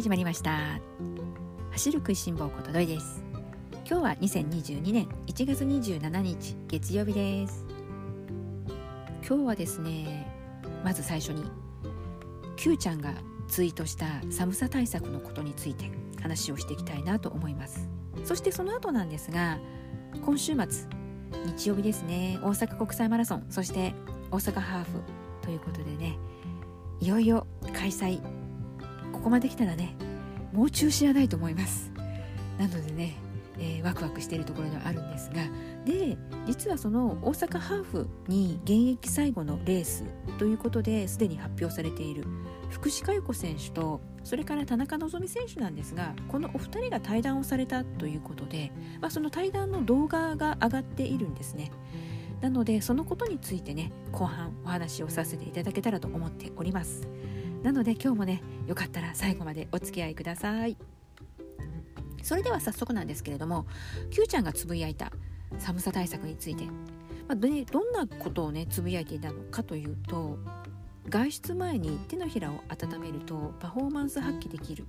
始まりました。走る食いしん坊ことどいです。今日は2022年1月27日月曜日です。今日はですねまず最初に Q ちゃんがツイートした寒さ対策のことについて話をしていきたいなと思います。そしてその後なんですが今週末日曜日ですね大阪国際マラソンそして大阪ハーフということでねいよいよ開催ここまで来たらねもう中止はないと思います。なのでね、えー、ワクワクしているところではあるんですがで実はその大阪ハーフに現役最後のレースということですでに発表されている福士加代子選手とそれから田中希実選手なんですがこのお二人が対談をされたということで、まあ、その対談の動画が上がっているんですね。なのでそのことについてね後半お話をさせていただけたらと思っております。なので今日もねよかったら最後までお付き合いください。それでは早速なんですけれども Q ちゃんがつぶやいた寒さ対策について、まあ、どんなことをねつぶやいていたのかというと外出前に手のひらを温めるとパフォーマンス発揮できる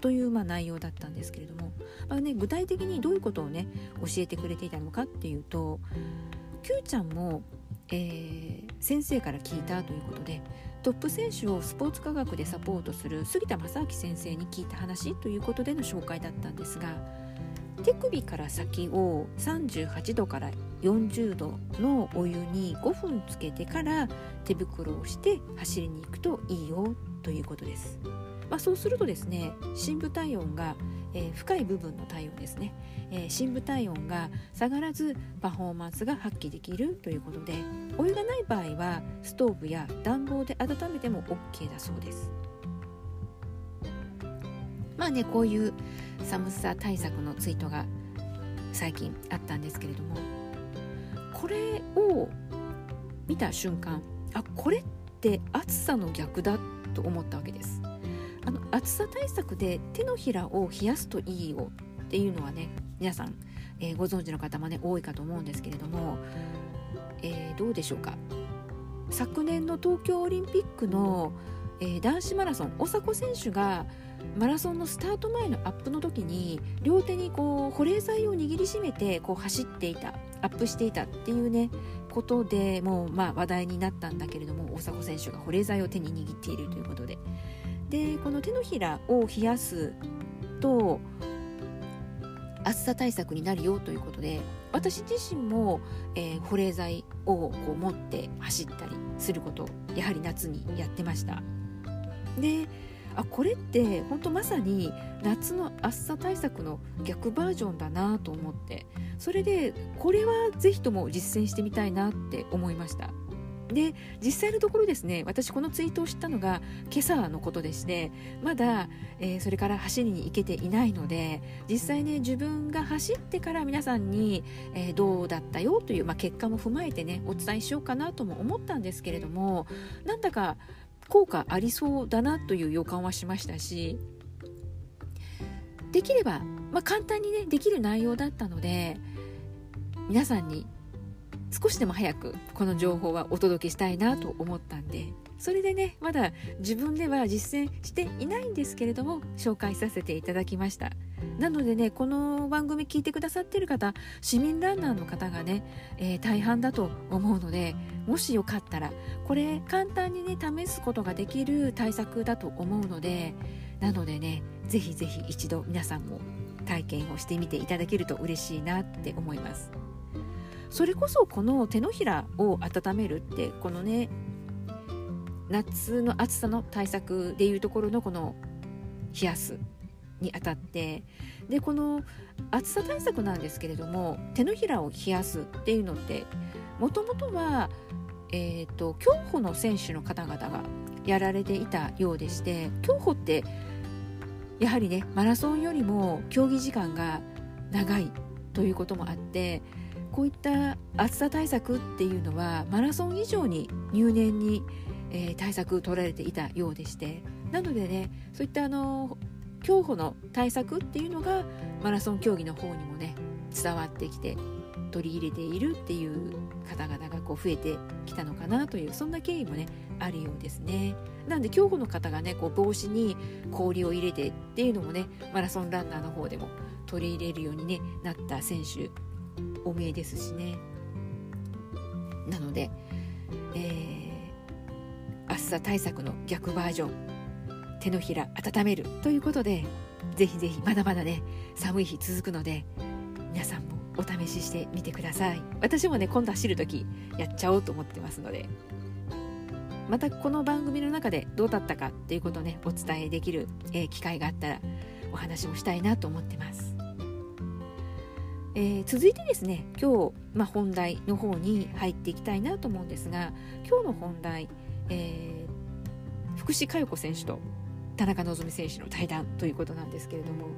というまあ内容だったんですけれども、まあね、具体的にどういうことをね教えてくれていたのかっていうと Q ちゃんも、えー、先生から聞いたということでトップ選手をスポーツ科学でサポートする杉田正明先生に聞いた話ということでの紹介だったんですが手首から先を38度から40度のお湯に5分つけてから手袋をして走りに行くといいよということです。まあ、そうするとですね深部体温が、えー、深い部分の体温ですね、えー、深部体温が下がらずパフォーマンスが発揮できるということでお湯がない場合はストーブや暖房で温めても OK だそうです。まあねこういう寒さ対策のツイートが最近あったんですけれどもこれを見た瞬間あこれって暑さの逆だと思ったわけです。あの暑さ対策で手のひらを冷やすといいよっていうのはね皆さん、えー、ご存知の方もね多いかと思うんですけれども、えー、どうでしょうか？昨年の東京オリンピックの、えー、男子マラソン大迫選手がマラソンのスタート前のアップの時に両手にこう保冷剤を握りしめてこう走っていたアップしていたっていうねことでもうまあ話題になったんだけれども大迫選手が保冷剤を手に握っているということで。でこの手のひらを冷やすと暑さ対策になるよということで私自身も、えー、保冷剤をこう持って走ったりすることやはり夏にやってました。であこれって本当まさに夏の暑さ対策の逆バージョンだなと思ってそれでこれは是非とも実践してみたいなって思いました。で実際のところですね私このツイートを知ったのが今朝のことでしてまだ、えー、それから走りに行けていないので実際ね自分が走ってから皆さんに、えー、どうだったよ？という、まあ、結果も踏まえてねお伝えしようかなとも思ったんですけれどもなんだか効果ありそうだなという予感はしましたしできれば、まあ、簡単にねできる内容だったので皆さんに少しでも早くこの情報はお届けしたいなと思ったんでそれでねまだ自分では実践していないんですけれども紹介させていただきました。なのでねこの番組聞いてくださってる方市民ランナーの方がね、えー、大半だと思うのでもしよかったらこれ簡単にね試すことができる対策だと思うのでなのでねぜひぜひ一度皆さんも体験をしてみていただけると嬉しいなって思います。それこそこの手のひらを温めるってこのね夏の暑さの対策でいうところのこの冷やすにあたってでこの暑さ対策なんですけれども手のひらを冷やすっていうのってもともとは、えーと、競歩の選手の方々がやられていたようでして競歩ってやはりねマラソンよりも競技時間が長いということもあってこういった暑さ対策っていうのはマラソン以上に入念に、えー、対策取られていたようでしてなのでねそういったあの競歩の対策っていうのがマラソン競技の方にもね伝わってきて取り入れているっていう方々がこう増えてきたのかなというそんな経緯もねあるようですね。なんで競歩の方がねこう帽子に氷を入れてっていうのもねマラソンランナーの方でも取り入れるように、ね、なった選手おめえですしね。なので、えー、暑さ対策の逆バージョン手のひら温めるということでぜひぜひまだまだね寒い日続くので皆さんもお試ししてみてください。私もね今度走る時やっちゃおうと思ってますのでまたこの番組の中でどうだったかっていうことをねお伝えできる、えー、機会があったらお話もしたいなと思ってます、えー、続いてですね今日、まあ、本題の方に入っていきたいなと思うんですが今日の本題、えー、福士加代子選手と田中希実選手の対談ということなんですけれども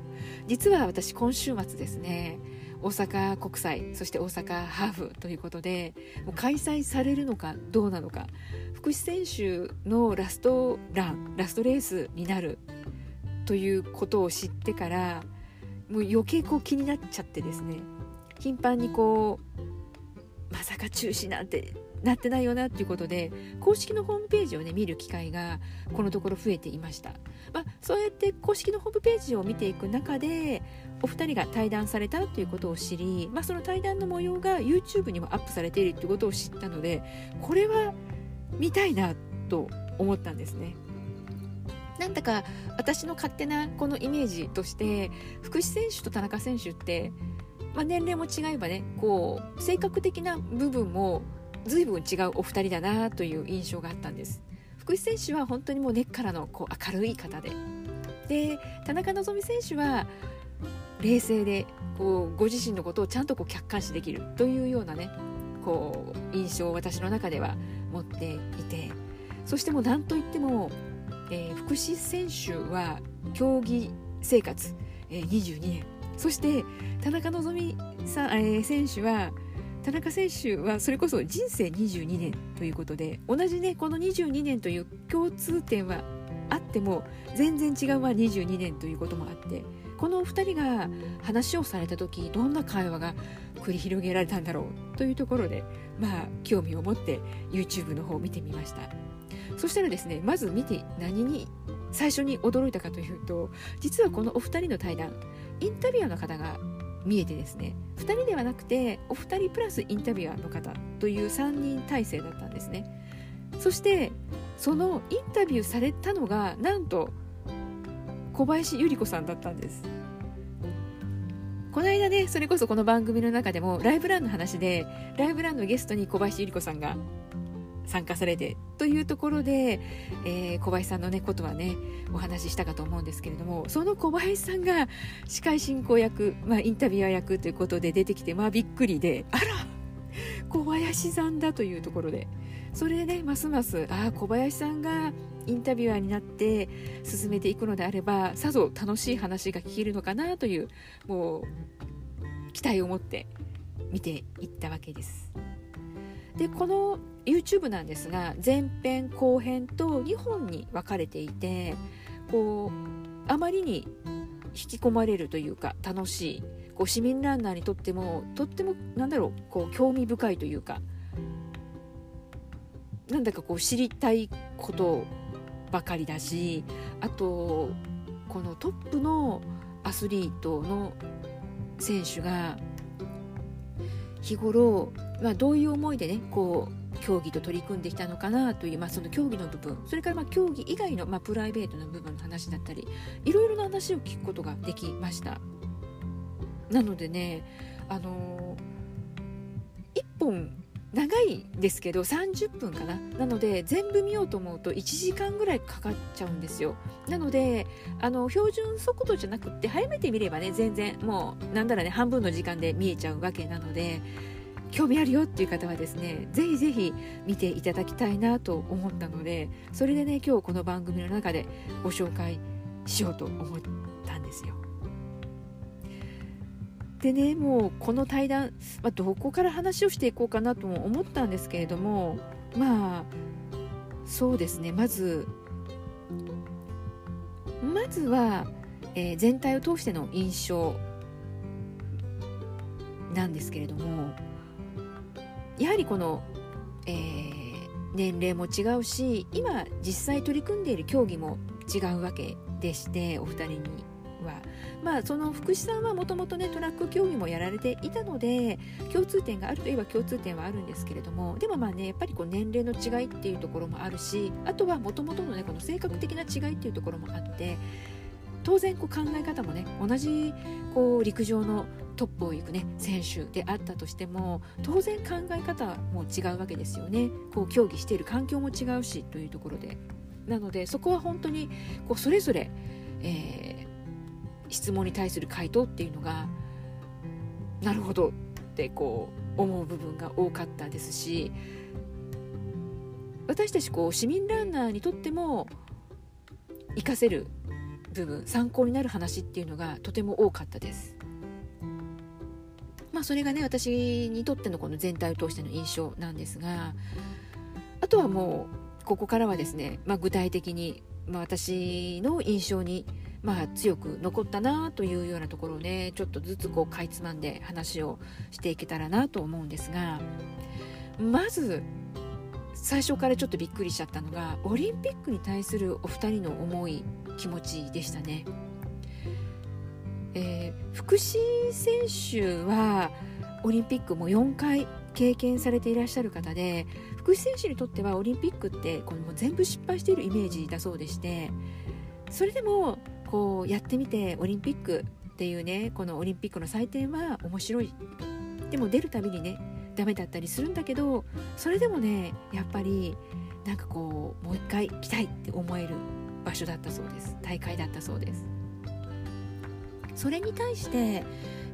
実は私今週末ですね大阪国際そして大阪ハーフということでもう開催されるのかどうなのか福士選手のラストランラストレースになるということを知ってからもう余計こう気になっちゃってですね。頻繁にこうまさか中止なんてなってないよなっていうことで公式のホームページをね見る機会がこのところ増えていました、まあ、そうやって公式のホームページを見ていく中でお二人が対談されたということを知り、まあ、その対談の模様が YouTube にもアップされているということを知ったのでこれは見たいなと思ったんですね。なんだか私の勝手なこのイメージとして福士選手と田中選手って、まあ、年齢も違えばねこう性格的な部分も随分違うお二人だなという印象があったんです。福士選手は本当にもう根っからのこう明るい方で。で田中希実選手は冷静でこうご自身のことをちゃんとこう客観視できるというようなねこう印象を私の中では持っていて。そしてもう何といっても、えー、福士選手は競技生活、えー、22年そして田中希実さん、えー、選手は田中選手はそれこそ人生22年ということで同じねこの22年という共通点はあっても全然違うまあ22年ということもあってこの2人が話をされた時どんな会話が繰り広げられたんだろうというところでまあ興味を持って YouTube の方を見てみました。そしたらですねまず見て何に最初に驚いたかというと実はこのお二人の対談インタビュアーの方が見えてですね2人ではなくてお二人プラスインタビュアーの方という3人体制だったんですね。そしてそのインタビューされたのがなんと小林百合子さんだったんです。この間ねそれこそこの番組の中でもライブランの話でライブランのゲストに小林百合子さんが参加されてというところで、えー、小林さんのねことはねお話ししたかと思うんですけれどもその小林さんが司会進行役、まあ、インタビュアー役ということで出てきてまあびっくりであら小林さんだというところでそれでねますますああ小林さんがインタビュアーになって進めていくのであればさぞ楽しい話が聞けるのかなというもう期待を持って見ていったわけです。でこの YouTube なんですが前編後編と2本に分かれていてこうあまりに引き込まれるというか楽しいこう市民ランナーにとってもとってもなんだろうこう興味深いというかなんだかこう知りたいことばかりだしあとこのトップのアスリートの選手が日頃、まあ、どういう思いでねこう競技と取り組んできたのかなという、まあ、その競技の部分それからまあ競技以外の、まあ、プライベートな部分の話だったりいろいろな話を聞くことができました。なのでねあのー、1本長いんですけど30分かな。なので全部見ようと思うと1時間ぐらいかかっちゃうんですよ。なのであの標準速度じゃなくって早めて見ればね全然もうなんだらね半分の時間で見えちゃうわけなので興味あるよっていう方はですねぜひぜひ見ていただきたいなと思ったのでそれでね今日この番組の中でご紹介しようと思ったんですよ。でねもうこの対談、まあ、どこから話をしていこうかなとも思ったんですけれどもまあそうですねまずまずは、えー、全体を通しての印象なんですけれどもやはりこの、えー、年齢も違うし今実際取り組んでいる競技も違うわけでしてお二人には。まあ、その福士さんはもともとねトラック競技もやられていたので共通点があるといえば共通点はあるんですけれどもでもまあねやっぱりこう年齢の違いっていうところもあるしあとはもともとのねこの性格的な違いっていうところもあって当然こう考え方もね同じこう陸上のトップを行くね選手であったとしても当然考え方も違うわけですよねこう競技している環境も違うしというところでなのでそこは本当にこうそれぞれ、えー、質問に対する回答っていうのがなるほどってこう思う部分が多かったですし私たちこう市民ランナーにとっても活かせる部分参考になる話っていうのがとても多かったです。まあそれがね私にとってのこの全体を通しての印象なんですがあとはもうここからはですね、まあ、具体的に、まあ、私の印象にまあ、強く残ったなというようなところをねちょっとずつこうかいつまんで話をしていけたらなと思うんですがまず最初からちょっとびっくりしちゃったのがオリンピックに対するお二人の思い気持ちでしたね。えー、福士選手はオリンピックも4回経験されていらっしゃる方で福士選手にとってはオリンピックってこの全部失敗しているイメージだそうでしてそれでもこうやってみてオリンピックっていうねこのオリンピックの祭典は面白いでも出るたびにねダメだったりするんだけどそれでもねやっぱりなんかこうもう一回来たいって思える場所だったそうです。大会だったそうです。それに対して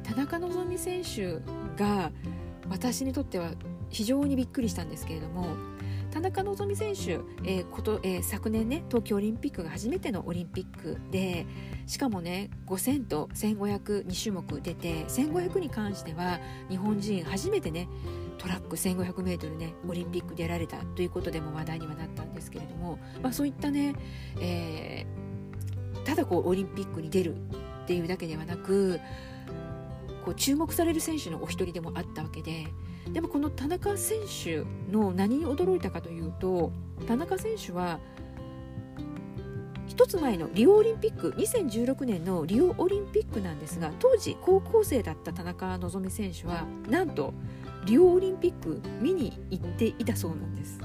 田中希実選手が私にとっては非常にびっくりしたんですけれども田中希実選手、えーこと、えー、昨年ね東京オリンピックが初めてのオリンピックでしかもね5000と15002種目出て1500に関しては日本人初めてねトラック 1500m ねオリンピック出られたということでも話題にはなったんですけれども、まあ、そういったね、えー、ただこうオリンピックに出るっていうだけではなくこう注目される選手のお一人でもあったわけででもこの田中選手の何に驚いたかというと田中選手は1つ前のリオオリンピック2016年のリオオリンピックなんですが当時高校生だった田中希実選手はなんとリオオリンピック見に行っていたそうなんです。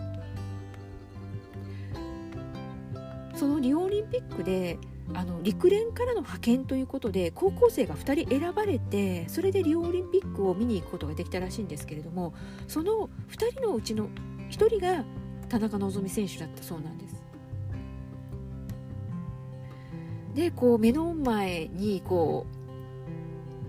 そのリオオリンピックであの陸連からの派遣ということで高校生が2人選ばれてそれでリオオリンピックを見に行くことができたらしいんですけれどもその2人のうちの1人が田中希実選手だったそうなんです。でこう目の前にこう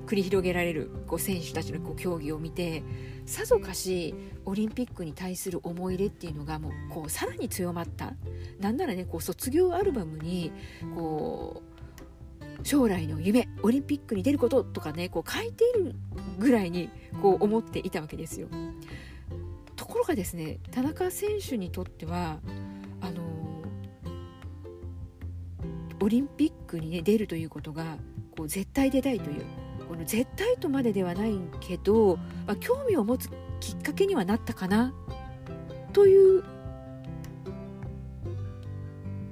繰り広げられるこう選手たちのこう競技を見てさぞかしオリンピックに対する思い入れっていうのがもうこうさらに強まったなんならねこう卒業アルバムにこう将来の夢オリンピックに出ることとかねこう書いているぐらいにこう思っていたわけですよ。ところがですね田中選手にとってはあのオリンピックに、ね、出るということがこう絶対出たいというの絶対とまでではないけど、まあ、興味を持つきっかけにはなったかなという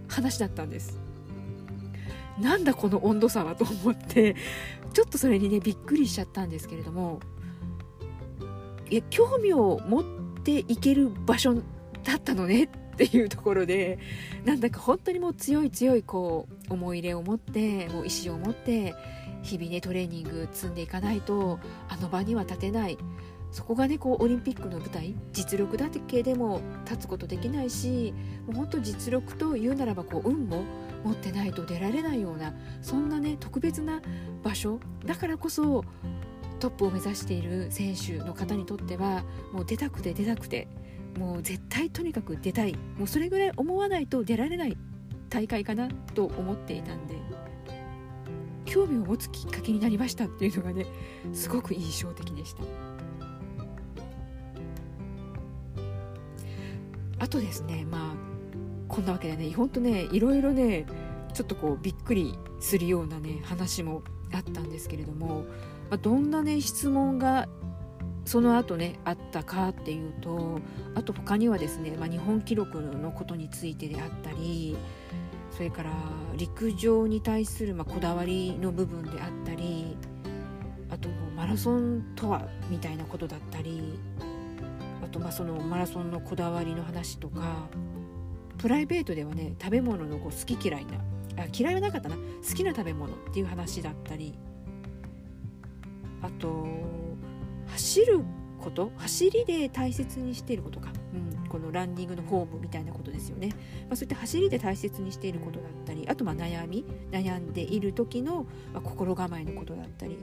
話だったんです。なんだこの温度差はと思ってちょっとそれにねびっくりしちゃったんですけれどもいや興味を持っていける場所だったのねっていうところでなんだか本当にもう強い強いこう思い入れを持ってもう意思を持って日々ねトレーニング積んでいかないとあの場には立てない。そこがねこうオリンピックの舞台実力だけでも立つことできないしもう本当実力というならばこう運も持ってないと出られないようなそんなね特別な場所だからこそトップを目指している選手の方にとってはもう出たくて出たくてもう絶対とにかく出たい。もうそれぐらい思わないと出られない大会かなと思っていたんで。興味を持つきっかけになりましたっていうのがねすごく印象的でした。あとですねまあこんなわけでね本当ねいろいろねちょっとこうびっくりするようなね話もあったんですけれども、まあ、どんなね質問がその後ねあったかっていうとあと他にはですね、まあ、日本記録のことについてであったりそれから陸上に対するまこだわりの部分であったりあとマラソンとはみたいなことだったりあとまあそのマラソンのこだわりの話とかプライベートではね食べ物のこう好き嫌いなあ嫌いはなかったな。好きな食べ物っていう話だったりあと走ること？走りで大切にしていることか、うん、このランニングのフォームみたいなことですよね、まあ、そういった走りで大切にしていることだったりあとまあ悩み悩んでいる時の、ま心構えのことだったり。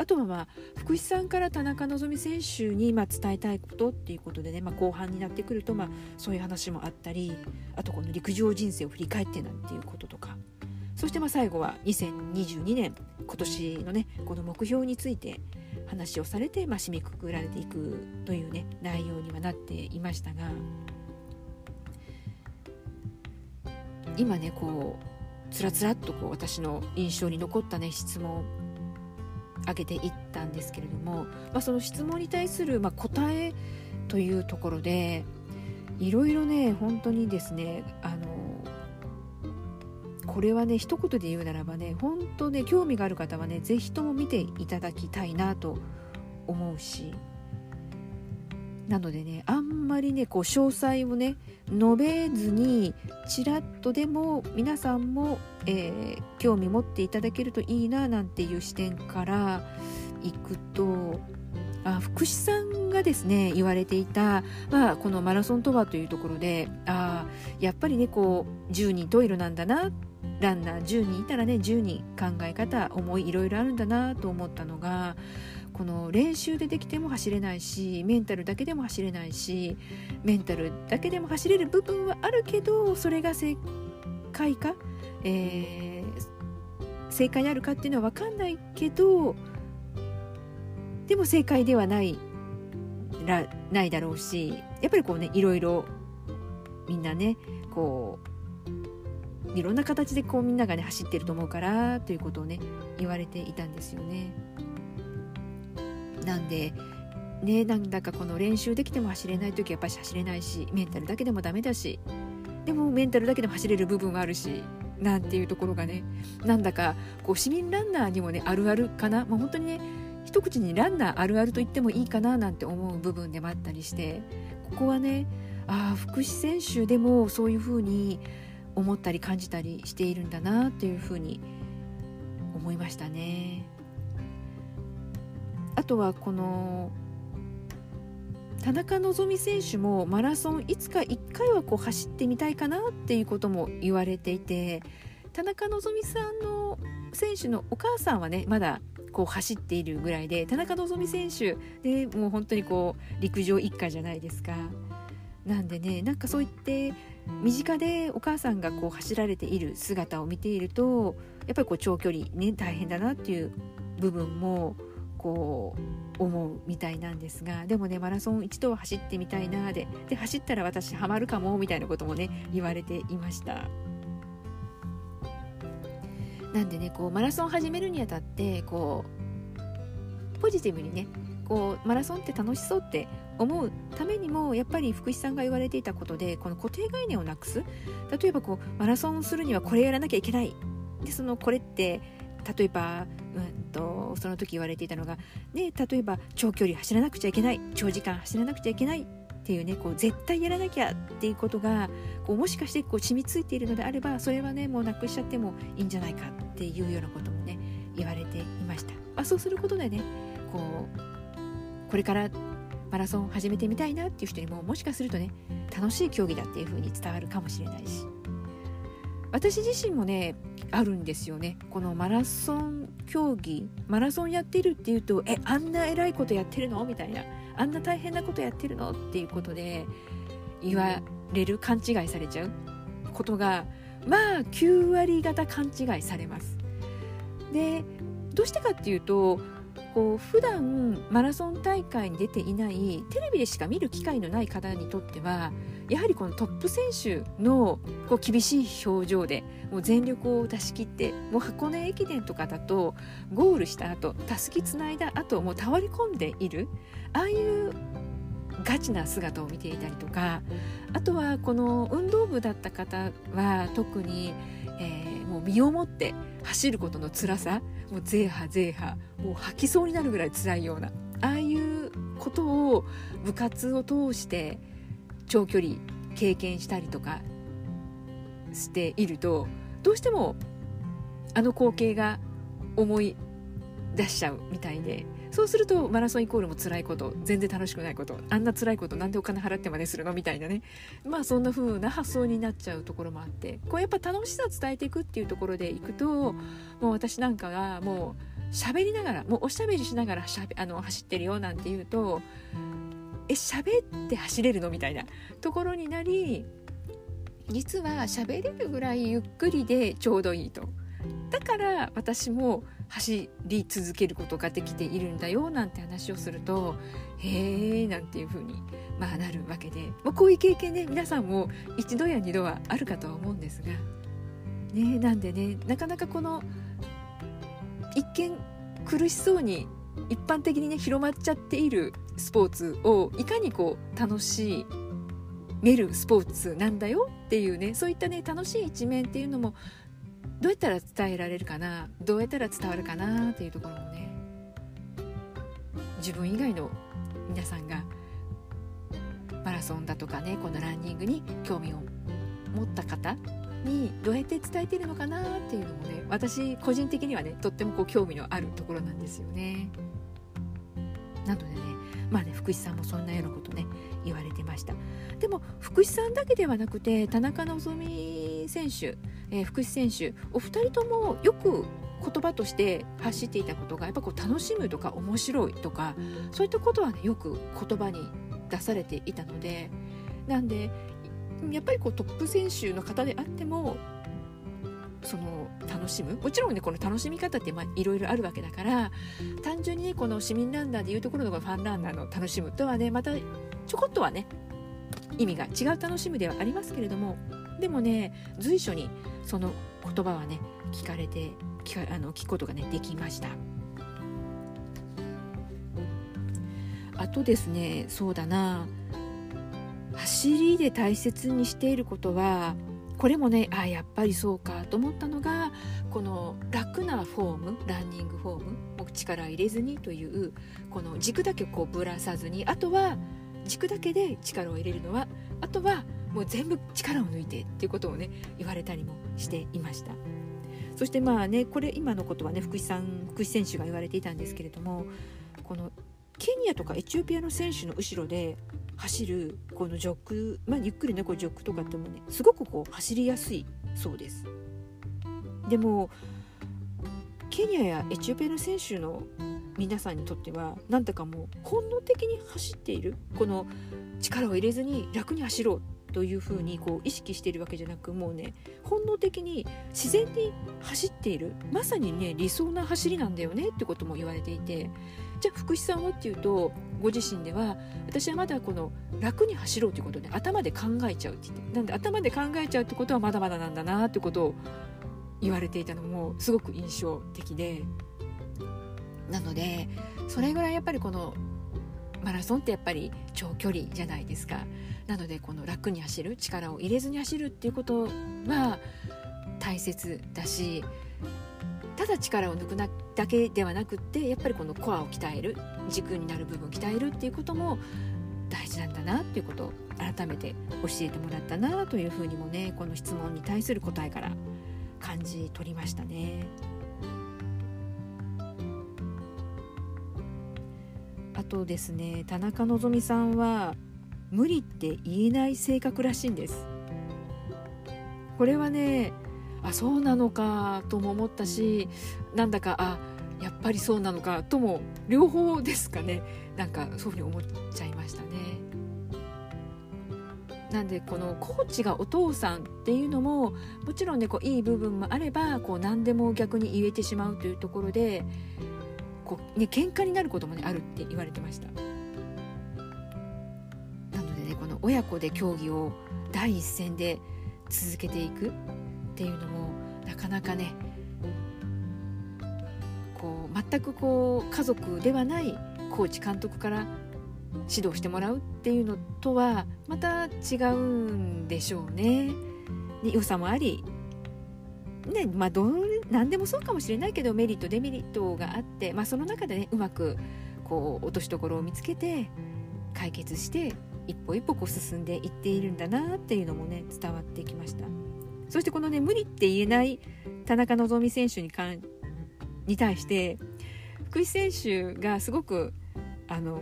あとはまあ福士さんから田中希実選手にま伝えたいことっていうことでね、まあ、後半になってくるとまあそういう話もあったりあとこの陸上人生を振り返ってなんていうこととか。そしてまあ最後は2022年今年のねこの目標について話をされて、まあ、締めくくられていくというね内容にはなっていましたが今ねこうつらつらっとこう私の印象に残ったね質問を挙げていったんですけれども、まあ、その質問に対する、まあ答えというところでいろいろね本当にですねあこれはね一言で言うならばね本当ね興味がある方はね是非とも見ていただきたいなと思うし。なのでねあんまりねこう詳細をね述べずにちらっとでも皆さんも、えー、興味持っていただけるといいななんていう視点からいくとあ福士さんがですね言われていた、まあ、このマラソンとはというところであやっぱりねこう10人トイレなんだなランナー10人いたらね10人考え方思いいろいろあるんだなと思ったのがこの練習でできても走れないしメンタルだけでも走れないしメンタルだけでも走れる部分はあるけどそれが正解か、えー、正解にあるかっていうのは分かんないけどでも正解ではないらないだろうしやっぱりこうねいろいろみんなねこういろんな形でこうみんながね走ってると思うからということをね言われていたんですよね。なんでねなんだかこの練習できても走れない時はやっぱり走れないしメンタルだけでもダメだしでもメンタルだけでも走れる部分はあるしなんていうところがねなんだかこう市民ランナーにもねあるあるかな、まあ、本当にね一口にランナーあるあると言ってもいいかななんて思う部分でもあったりしてここはねああ福士選手でもそういうふうに思ったり感じたりしているんだなっていうふうに思いましたね。あとはこの田中希実選手もマラソンいつか1回はこう走ってみたいかなっていうことも言われていて田中希実さんの選手のお母さんはねまだこう走っているぐらいで田中希実選手でもう本当にこう陸上一家じゃないですか。なんでねなんかそう言って身近でお母さんがこう走られている姿を見ているとやっぱりこう長距離ね大変だなっていう部分もこう思うみたいなんですがでもねマラソン一度は走ってみたいなでで走ったら私ハマるかもみたいなこともね言われていました。なんでねこうマラソン始めるにあたってこうポジティブにねこうマラソンって楽しそうって思うためにもやっぱり福士さんが言われていたことでこの固定概念をなくす。例えばこうマラソンするにはこれやらなきゃいけない。でそのこれって例えば、うんと、その時言われていたのが、ね、例えば長距離走らなくちゃいけない長時間走らなくちゃいけないっていうねこう絶対やらなきゃっていうことがこうもしかしてこう染みついているのであればそれはねもうなくしちゃってもいいんじゃないかっていうようなこともね言われていました、まあ、そうすることでねこうこれからマラソン始めてみたいなっていう人にももしかするとね楽しい競技だっていう風に伝わるかもしれないし。私自身もねあるんですよね。このマラソン競技マラソンやってるっていうとえあんな偉いことやってるの？みたいな。あんな大変なことやってるの？っていうことで言われる勘違いされちゃう。ことがまあ9割方勘違いされます。でどうしてかっていうとこう普段マラソン大会に出ていないテレビでしか見る機会のない方にとってはやはりこのトップ選手のこう厳しい表情でもう全力を出し切ってもう箱根駅伝とかだとゴールした後たすきつないだ後もう倒れ込んでいるああいうガチな姿を見ていたりとかあとはこの運動部だった方は特に、えー、もう身をもって走ることの辛さもうゼーハゼーハもう吐きそうになるぐらい辛いようなああいうことを部活を通して長距離経験したりとかしているとどうしてもあの光景が思い出しちゃうみたいでそうするとマラソンイコールも辛いこと全然楽しくないことあんな辛いことなんでお金払ってまでするのみたいなね。まあそんな風な発想になっちゃうところもあってこうやっぱ楽しさ伝えていくっていうところでいくともう私なんかがもう喋りながらもうおしゃべりしながらしゃべあの走ってるよなんて言うとえ喋って走れるのみたいなところになり実は喋れるぐらいゆっくりでちょうどいいと。だから私も走り続けることができているんだよなんて話をするとへえなんていう風にまあなるわけで、まあ、こういう経験ね皆さんも一度や二度はあるかとは思うんですがねなんでねなかなかこの一見苦しそうに一般的にね広まっちゃっているスポーツをいかにこう楽しいめるスポーツなんだよっていうねそういったね楽しい一面っていうのもどうやったら伝えられるかな？どうやったら伝わるかなっていうところもね。自分以外の皆さんがマラソンだとかねこのランニングに興味を持った方にどうやって伝えてるのかなっていうのもね私個人的にはねとってもこう興味のあるところなんですよね。なのでねまあね福士さんもそんなようなことね言われてました。でも福士さんだけではなくて田中希選手、えー、福士選手お二人ともよく言葉として発していたことがやっぱこう楽しむとか面白いとかそういったことはねよく言葉に出されていたのでなんでやっぱりこうトップ選手の方であってもその楽しむ。もちろんねこの楽しみ方っていろいろあるわけだから単純にねこの市民ランナーでいうところのファンランナーの楽しむとはねまたちょこっとはね意味が違う楽しむではありますけれどもでもね随所にその言葉はね聞かれて聞かあの聞くことがねできました。あとですねそうだな。走りで大切にしていることはこれもねあやっぱりそうかと思ったのがこの楽なフォームランニングフォームもう力入れずにというこの軸だけこうぶらさずにあとは軸だけで力を入れるのはあとはもう全部力を抜いてっていうことをね言われたりもしていました。そしてまあねこれ今のことはね福士さん福士選手が言われていたんですけれどもこのケニアとかエチオピアの選手の後ろで走るこのジョック、まあ、ゆっくりねこうジョックとかってもねすごくこう走りやすいそうです。でもケニアやエチオピアの選手の皆さんにとってはなんだかもう本能的に走っているこの力を入れずに楽に走ろうというふうにこう意識しているわけじゃなくもうね本能的に自然に走っている。まさにね理想な走りなんだよねってことも言われていて。じゃあ福士さんはっていうとご自身では私はまだこの楽に走ろうということで頭で考えちゃうって言って。なんで頭で考えちゃうってことはまだまだなんだなってことを言われていたのもすごく印象的で。なのでそれぐらいやっぱりこのマラソンってやっぱり長距離じゃないですかなのでこの楽に走る力を入れずに走るっていうことは大切だしただ力を抜くだけではなくってやっぱりこのコアを鍛える軸になる部分を鍛えるっていうことも大事なんだなっていうことを改めて教えてもらったなというふうにもねこの質問に対する答えから感じ取りましたね。あとですね田中希さんは無理って言えない性格らしいんです。これはねあそうなのかとも思ったしなんだかあやっぱりそうなのかとも両方ですかね。なんかそういうふうに思っちゃいましたね。なんでこのコーチがお父さんっていうのももちろんねこういい部分もあればこう何でも逆に言えてしまうというところでこう、ね、喧嘩になることも、ね、あるって言われてましたなのでねこの親子で競技を第一線で続けていくっていうのもなかなかねこう全くこう家族ではないコーチ監督から指導してもらうっていうのとはまた違うんでしょうね。良さもあり、ねまあ、どう何でもそうかもしれないけどメリットデメリットがあって、まあ、その中でねうまくこう落としどころを見つけて解決して一歩一歩こう進んでいっているんだなっていうのもね伝わってきました。そしてこのね無理って言えない田中希実選手にかんに対して福井選手がすごくあの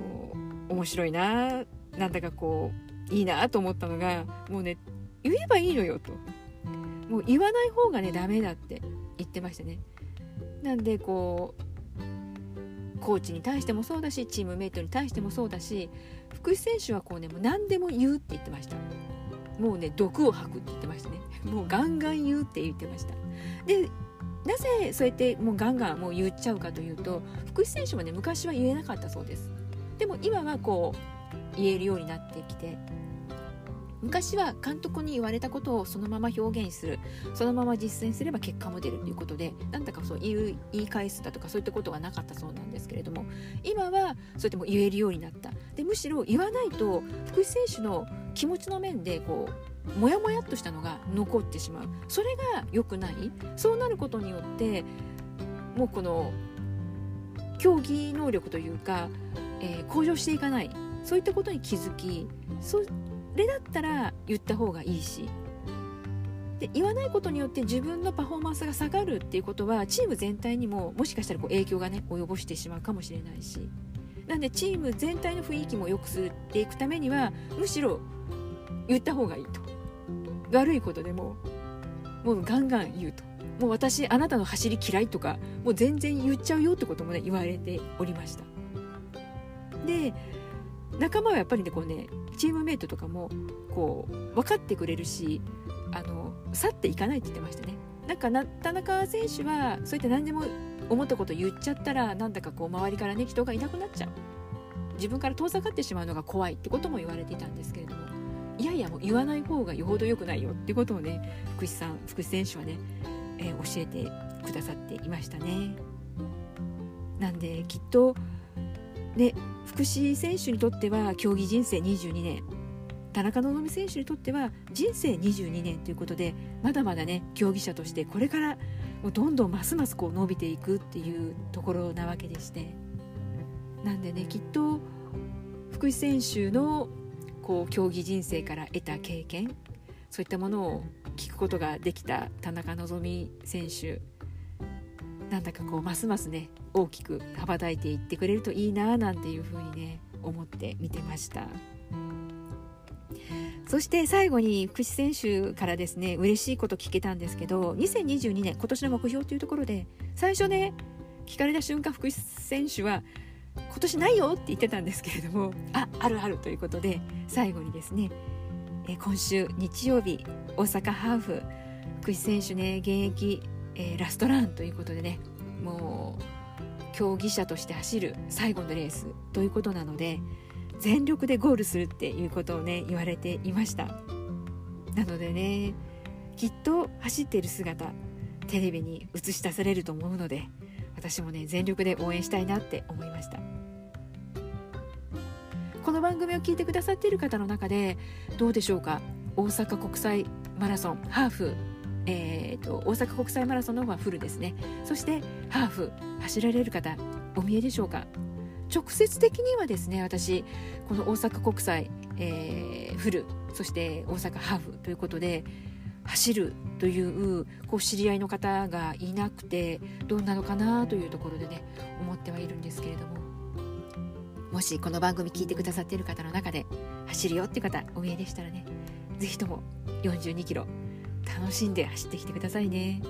面白いななんだかこういいなと思ったのがもうね言えばいいのよと。もう言わない方がねダメだって言ってましたね。なんでこうコーチに対してもそうだしチームメイトに対してもそうだし福士選手はこうねもう何でも言うって言ってました。もうね毒を吐くって言ってましたね。もうガンガン言うって言ってました。でなぜそうやってもうガンガンもう言っちゃうかというと福士選手もね昔は言えなかったそうです。でも今はこう言えるようになってきて昔は監督に言われたことをそのまま表現する。そのまま実践すれば結果も出るということでなんだかそう言い言い返すだとかそういったことがなかったそうなんですけれども今はそうやっても言えるようになった。でむしろ言わないと福士選手の気持ちの面でこうモヤモヤっとしたのが残ってしまう。それが良くない。そうなることによってもうこの競技能力というか、えー、向上していかない。そういったことに気づきそうれだったら言った方がいいし。で言わないことによって自分のパフォーマンスが下がるっていうことはチーム全体にももしかしたらこう影響がね及ぼしてしまうかもしれないし。なんでチーム全体の雰囲気も良くするっていくためにはむしろ言った方がいいと。悪いことでももうガンガン言うと。もう私あなたの走り嫌いとかもう全然言っちゃうよってこともね言われておりました。で仲間はやっぱりねこうねチームメイトとかもこう分かってくれるしあの去っていかないって言ってましたね。なんかな田中選手はそういった何でも思ったこと言っちゃったらなんだかこう周りからね人がいなくなっちゃう。自分から遠ざかってしまうのが怖いってことも言われていたんですけれどもいやいやもう言わない方がよほど良くないよってことをね福士さん福士選手はね、えー、教えてくださっていましたね。なんできっとね福士選手にとっては競技人生22年田中希実選手にとっては人生22年ということでまだまだね競技者としてこれからもうどんどんますますこう伸びていくっていうところなわけでして。なんでねきっと福士選手のこう競技人生から得た経験そういったものを聞くことができた田中希実選手なんだかこうますますね大きく羽ばたいていってくれるといいななんていうふうにね思って見てました。そして最後に福士選手からですね嬉しいこと聞けたんですけど2022年今年の目標というところで最初ね聞かれた瞬間福士選手は今年ないよって言ってたんですけれどもああるあるということで最後にですねえ今週日曜日大阪ハーフ福士選手ね現役、えー、ラストランということでねもう競技者として走る最後のレースということなので全力でゴールするっていうことをね言われていました。なのでねきっと走っている姿テレビに映し出されると思うので私もね全力で応援したいなって思いました。この番組を聞いてくださっている方の中でどうでしょうか？大阪国際マラソンハーフえーと、大阪国際マラソンの方がフルですね。そしてハーフ。走られる方お見えでしょうか？直接的にはですね私この大阪国際、えー、フルそして大阪ハーフということで走るというこう知り合いの方がいなくてどうなのかなというところでね思ってはいるんですけれども。もしこの番組聞いてくださっている方の中で走るよっていう方お見えでしたらね是非とも42キロ楽しんで走ってきてくださいね。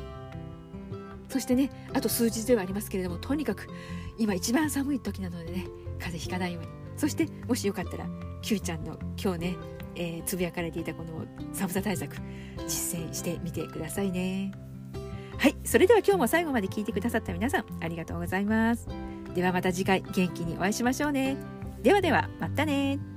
そしてねあと数日ではありますけれどもとにかく今一番寒い時なのでね風邪ひかないように。そしてもしよかったら Q ちゃんの今日ね、えー、つぶやかれていたこの寒さ対策実践してみてくださいね。はいそれでは今日も最後まで聞いてくださった皆さんありがとうございます。ではまた次回元気にお会いしましょうね。ではではまたね。